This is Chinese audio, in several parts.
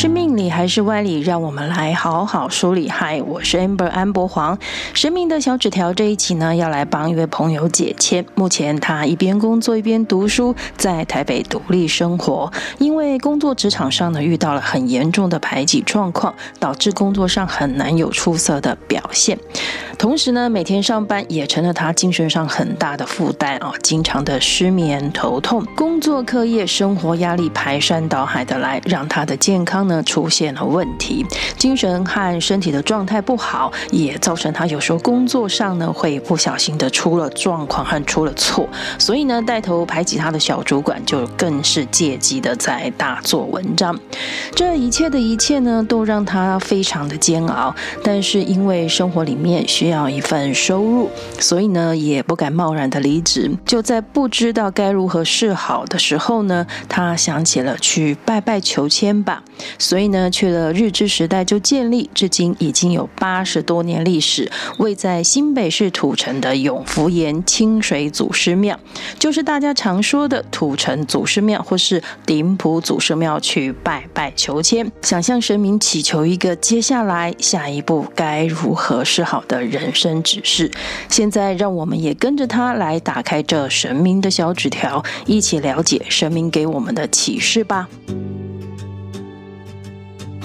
是命理还是歪理？让我们来好好梳理。嗨，我是 Amber 安博黄。神明的小纸条这一期呢，要来帮一位朋友解签。目前他一边工作一边读书，在台北独立生活。因为工作职场上呢，遇到了很严重的排挤状况，导致工作上很难有出色的表现。同时呢，每天上班也成了他精神上很大的负担啊，经常的失眠、头痛，工作、课业、生活压力排山倒海的来，让他的健康呢出现了问题，精神和身体的状态不好，也造成他有时候工作上呢会不小心的出了状况和出了错，所以呢，带头排挤他的小主管就更是借机的在大做文章。这一切的一切呢，都让他非常的煎熬，但是因为生活里面需要一份收入，所以呢，也不敢贸然的离职。就在不知道该如何是好的时候呢，他想起了去拜拜求签吧。所以呢，去了日治时代就建立，至今已经有八十多年历史，位在新北市土城的永福岩清水祖师庙，就是大家常说的土城祖师庙或是顶埔祖师庙去拜拜求签，想向神明祈求一个接下来下一步该如何是好的人。生指示，现在让我们也跟着他来打开这神明的小纸条，一起了解神明给我们的启示吧。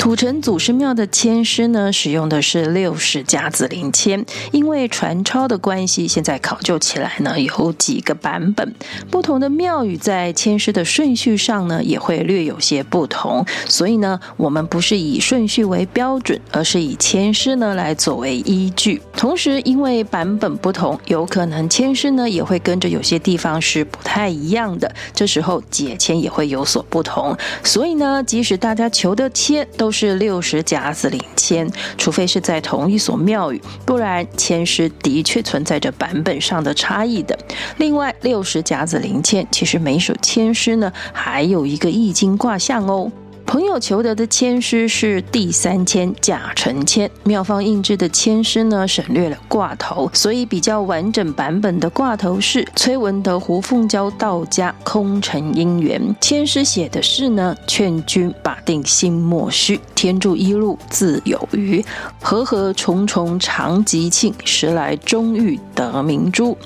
土城祖师庙的签师呢，使用的是六十甲子灵签。因为传抄的关系，现在考究起来呢，有几个版本。不同的庙宇在签师的顺序上呢，也会略有些不同。所以呢，我们不是以顺序为标准，而是以签师呢来作为依据。同时，因为版本不同，有可能签师呢也会跟着有些地方是不太一样的。这时候解签也会有所不同。所以呢，即使大家求的签都是六十甲子灵签，除非是在同一所庙宇，不然签诗的确存在着版本上的差异的。另外，六十甲子灵签其实每首签诗呢，还有一个易经卦象哦。朋友求得的签诗是第三签甲辰签，妙方印制的签诗呢，省略了卦头，所以比较完整版本的卦头是崔文德、胡凤娇道家空城姻缘。签诗写的是呢，劝君把定心莫虚，天助一路自有余，和合重重常吉庆，时来终遇得明珠。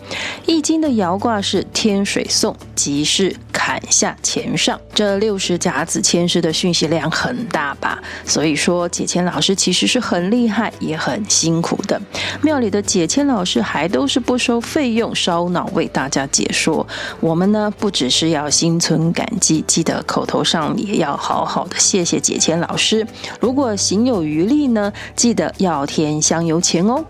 易经的爻卦是天水讼，即是坎下钱上。这六十甲子签诗的讯息量很大吧？所以说解签老师其实是很厉害，也很辛苦的。庙里的解签老师还都是不收费用，烧脑为大家解说。我们呢，不只是要心存感激，记得口头上也要好好的谢谢解签老师。如果行有余力呢，记得要添香油钱哦。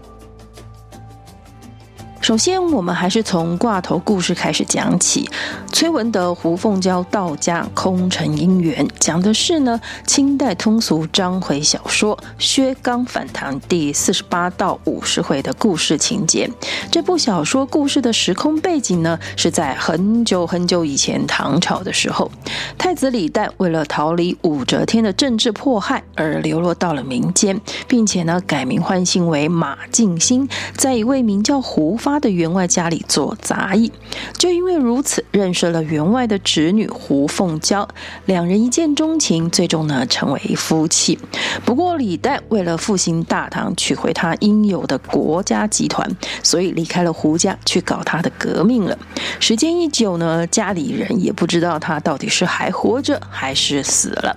首先，我们还是从卦头故事开始讲起。崔文德、胡凤娇道家空城姻缘，讲的是呢清代通俗章回小说《薛刚反唐》第四十八到五十回的故事情节。这部小说故事的时空背景呢，是在很久很久以前唐朝的时候，太子李旦为了逃离武则天的政治迫害而流落到了民间，并且呢改名换姓为马敬新，在一位名叫胡发的员外家里做杂役，就因为如此认识了员外的侄女胡凤娇，两人一见钟情，最终呢成为夫妻。不过李旦为了复兴大唐，取回他应有的国家集团，所以离开了胡家去搞他的革命了。时间一久呢，家里人也不知道他到底是还活着还是死了。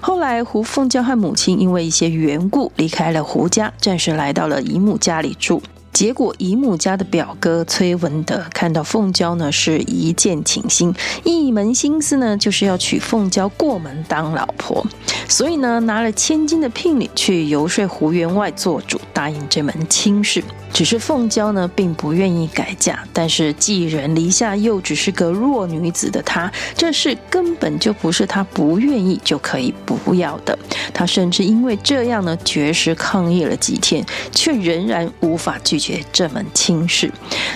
后来胡凤娇和母亲因为一些缘故离开了胡家，暂时来到了姨母家里住。结果姨母家的表哥崔文德看到凤娇呢，是一见倾心，一门心思呢就是要娶凤娇过门当老婆，所以呢拿了千金的聘礼去游说胡员外做主，答应这门亲事。只是凤娇呢，并不愿意改嫁，但是寄人篱下又只是个弱女子的她，这事根本就不是她不愿意就可以不要的。她甚至因为这样呢，绝食抗议了几天，却仍然无法拒绝这门亲事。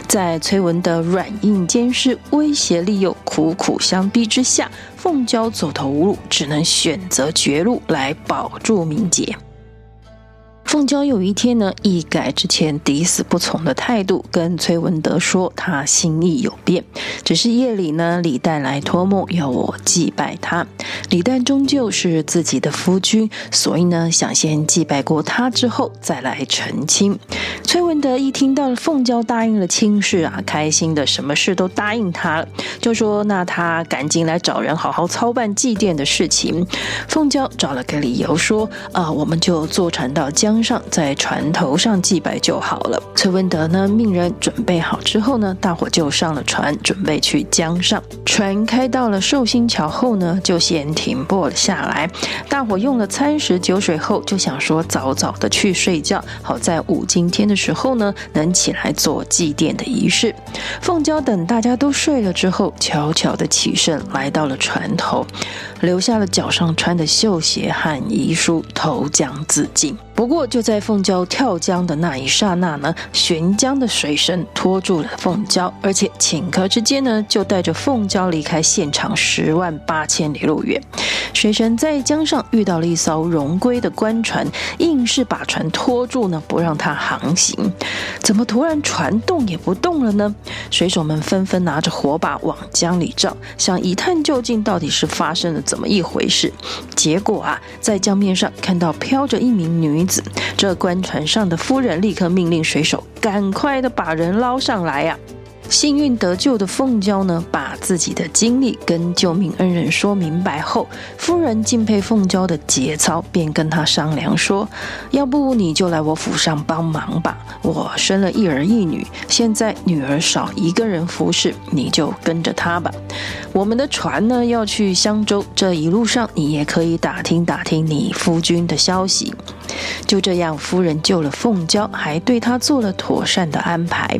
在崔文的软硬兼施、威胁利诱、苦苦相逼之下，凤娇走投无路，只能选择绝路来保住名节。凤娇有一天呢，一改之前抵死不从的态度，跟崔文德说他心意有变，只是夜里呢，李旦来托梦要我祭拜他。李旦终究是自己的夫君，所以呢，想先祭拜过他之后再来成亲。崔文德一听到了凤娇答应了亲事啊，开心的什么事都答应他了，就说那他赶紧来找人好好操办祭奠的事情。凤娇找了个理由说啊，我们就坐船到江。上在船头上祭拜就好了。崔文德呢，命人准备好之后呢，大伙就上了船，准备去江上。船开到了寿星桥后呢，就先停泊了下来。大伙用了餐食酒水后，就想说早早的去睡觉，好在五更天的时候呢，能起来做祭奠的仪式。凤娇等大家都睡了之后，悄悄的起身来到了船头，留下了脚上穿的绣鞋和遗书，投江自尽。不过就在凤娇跳江的那一刹那呢，悬江的水神拖住了凤娇，而且顷刻之间呢，就带着凤娇离开现场十万八千里路远。水神在江上遇到了一艘荣归的官船，硬是把船拖住呢，不让它航行。怎么突然船动也不动了呢？水手们纷纷拿着火把往江里照，想一探究竟到底是发生了怎么一回事。结果啊，在江面上看到飘着一名女这官船上的夫人立刻命令水手赶快的把人捞上来呀、幸运得救的凤娇呢，把自己的经历跟救命恩人说明白后，夫人敬佩凤娇的节操，便跟他商量说：“要不你就来我府上帮忙吧，我生了一儿一女，现在女儿少一个人服侍，你就跟着她吧。我们的船呢要去香洲，这一路上你也可以打听打听你夫君的消息。”就这样，夫人救了凤娇，还对她做了妥善的安排。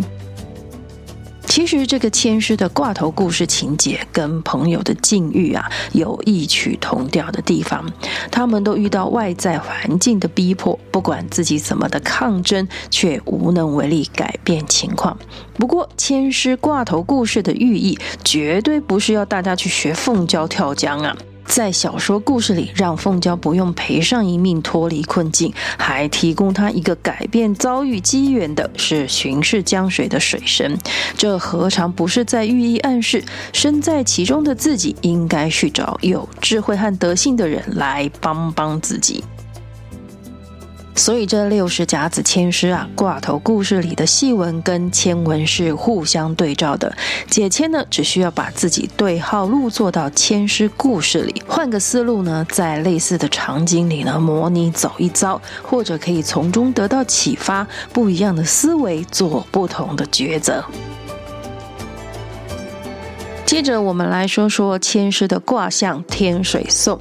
其实，这个牵师的挂头故事情节跟朋友的境遇啊有异曲同调的地方。他们都遇到外在环境的逼迫，不管自己怎么的抗争，却无能为力改变情况。不过，牵师挂头故事的寓意绝对不是要大家去学凤娇跳江啊。在小说故事里，让凤娇不用赔上一命脱离困境，还提供她一个改变遭遇机缘的是巡视江水的水神。这何尝不是在寓意暗示，身在其中的自己应该去找有智慧和德性的人来帮帮自己。所以这六十甲子签诗啊，挂头故事里的戏文跟签文是互相对照的。解签呢，只需要把自己对号入座到签诗故事里，换个思路呢，在类似的场景里呢，模拟走一遭，或者可以从中得到启发，不一样的思维，做不同的抉择。接着我们来说说千诗的卦象天水讼，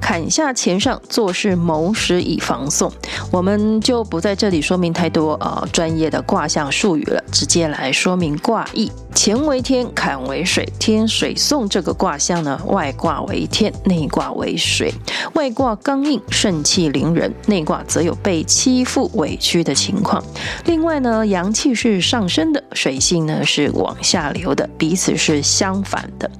坎下干上，做事谋时以防送。我们就不在这里说明太多呃专业的卦象术语了，直接来说明卦意。乾为天，坎为水，天水讼这个卦象呢，外卦为天，内卦为水。外卦刚硬，盛气凌人；内卦则有被欺负、委屈的情况。另外呢，阳气是上升的，水性呢是往下流的，彼此是相反的，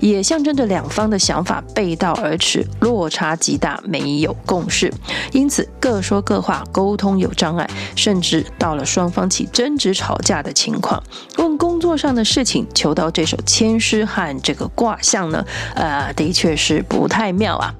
也象征着两方的想法背道而驰，落差极大，没有共识，因此各说各话，沟通有障碍，甚至到了双方起争执、吵架的情况。问工作上的事情，求到这首千诗和这个卦象呢，呃，的确是不太妙啊。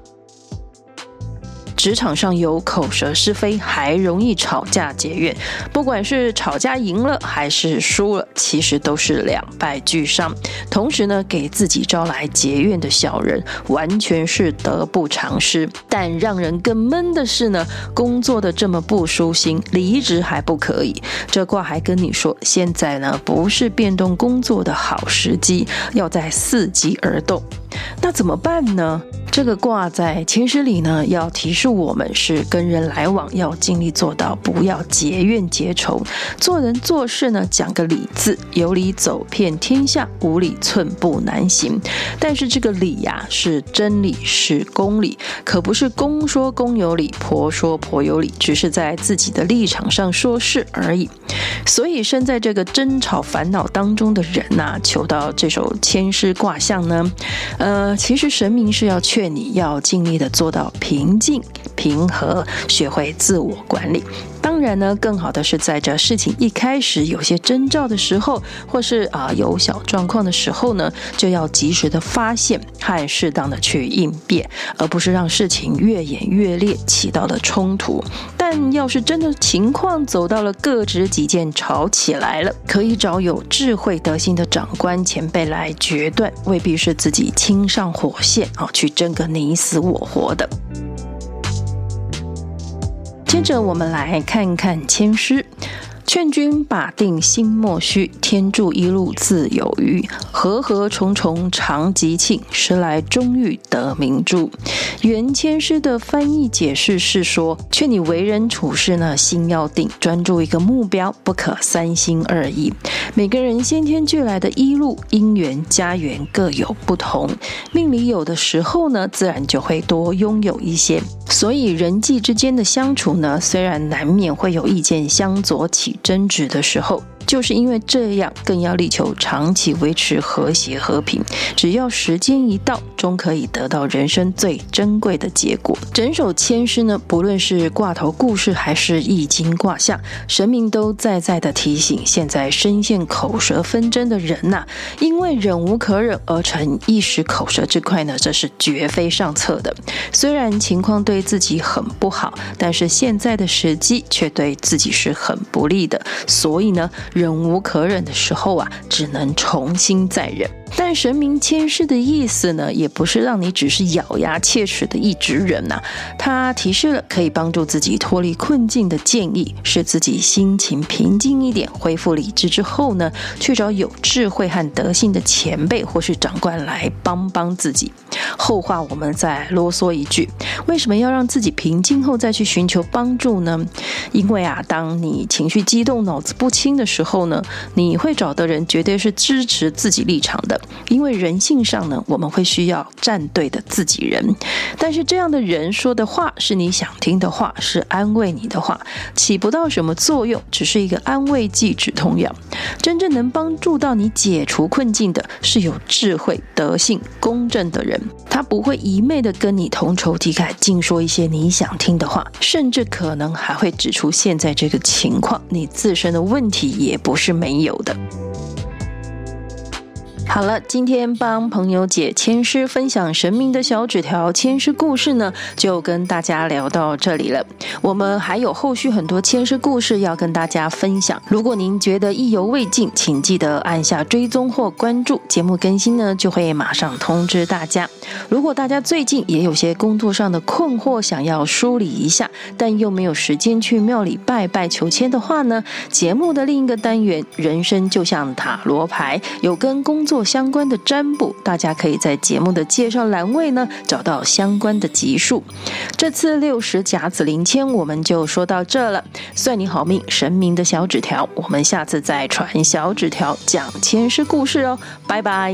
职场上有口舌是非，还容易吵架结怨。不管是吵架赢了还是输了，其实都是两败俱伤。同时呢，给自己招来结怨的小人，完全是得不偿失。但让人更闷的是呢，工作的这么不舒心，离职还不可以。这卦还跟你说，现在呢不是变动工作的好时机，要在伺机而动。那怎么办呢？这个卦在签诗里呢，要提示我们是跟人来往要尽力做到不要结怨结仇，做人做事呢讲个理字，有理走遍天下，无理寸步难行。但是这个理呀，是真理，是公理，可不是公说公有理，婆说婆有理，只是在自己的立场上说事而已。所以身在这个争吵烦恼当中的人呐，求到这首签诗卦象呢，呃，其实神明是要劝。你要尽力的做到平静、平和，学会自我管理。当然呢，更好的是在这事情一开始有些征兆的时候，或是啊、有小状况的时候呢，就要及时的发现和适当的去应变，而不是让事情越演越烈，起到了冲突。但要是真的情况走到了各执己见，吵起来了，可以找有智慧德行的长官前辈来决断，未必是自己亲上火线啊，去争个你死我活的。接着，我们来看看签诗。劝君把定心莫虚，天助一路自有余。和合重重常吉庆，时来终遇得明珠。原签诗的翻译解释是说，劝你为人处事呢，心要定，专注一个目标，不可三心二意。每个人先天俱来的一路姻缘家缘各有不同，命里有的时候呢，自然就会多拥有一些。所以人际之间的相处呢，虽然难免会有意见相左起争执的时候。就是因为这样，更要力求长期维持和谐和平。只要时间一到，终可以得到人生最珍贵的结果。整首千诗呢，不论是卦头故事还是易经卦象，神明都在在的提醒现在深陷口舌纷争的人呐、因为忍无可忍而成一时口舌之快呢，这是绝非上策的。虽然情况对自己很不好，但是现在的时机却对自己是很不利的，所以呢。忍无可忍的时候啊，只能重新再忍。但神明签诗的意思呢，也不是让你只是咬牙切齿的一直忍呐、啊。他提示了可以帮助自己脱离困境的建议，使自己心情平静一点，恢复理智之后呢，去找有智慧和德性的前辈或是长官来帮帮自己。后话我们再啰嗦一句：为什么要让自己平静后再去寻求帮助呢？因为啊，当你情绪激动、脑子不清的时候呢，你会找的人绝对是支持自己立场的。因为人性上呢，我们会需要站队的自己人，但是这样的人说的话是你想听的话，是安慰你的话，起不到什么作用，只是一个安慰剂止痛药。真正能帮助到你解除困境的，是有智慧、德性、公正的人，他不会一昧的跟你同仇敌忾，净说一些你想听的话，甚至可能还会指出现在这个情况，你自身的问题也不是没有的。好了，今天帮朋友解签诗，分享神明的小纸条签诗故事呢，就跟大家聊到这里了。我们还有后续很多签诗故事要跟大家分享。如果您觉得意犹未尽，请记得按下追踪或关注，节目更新呢就会马上通知大家。如果大家最近也有些工作上的困惑，想要梳理一下，但又没有时间去庙里拜拜求签的话呢，节目的另一个单元《人生就像塔罗牌》有跟工作做相关的占卜，大家可以在节目的介绍栏位呢找到相关的集数。这次六十甲子灵签我们就说到这了，算你好命，神明的小纸条，我们下次再传小纸条讲签诗故事哦，拜拜。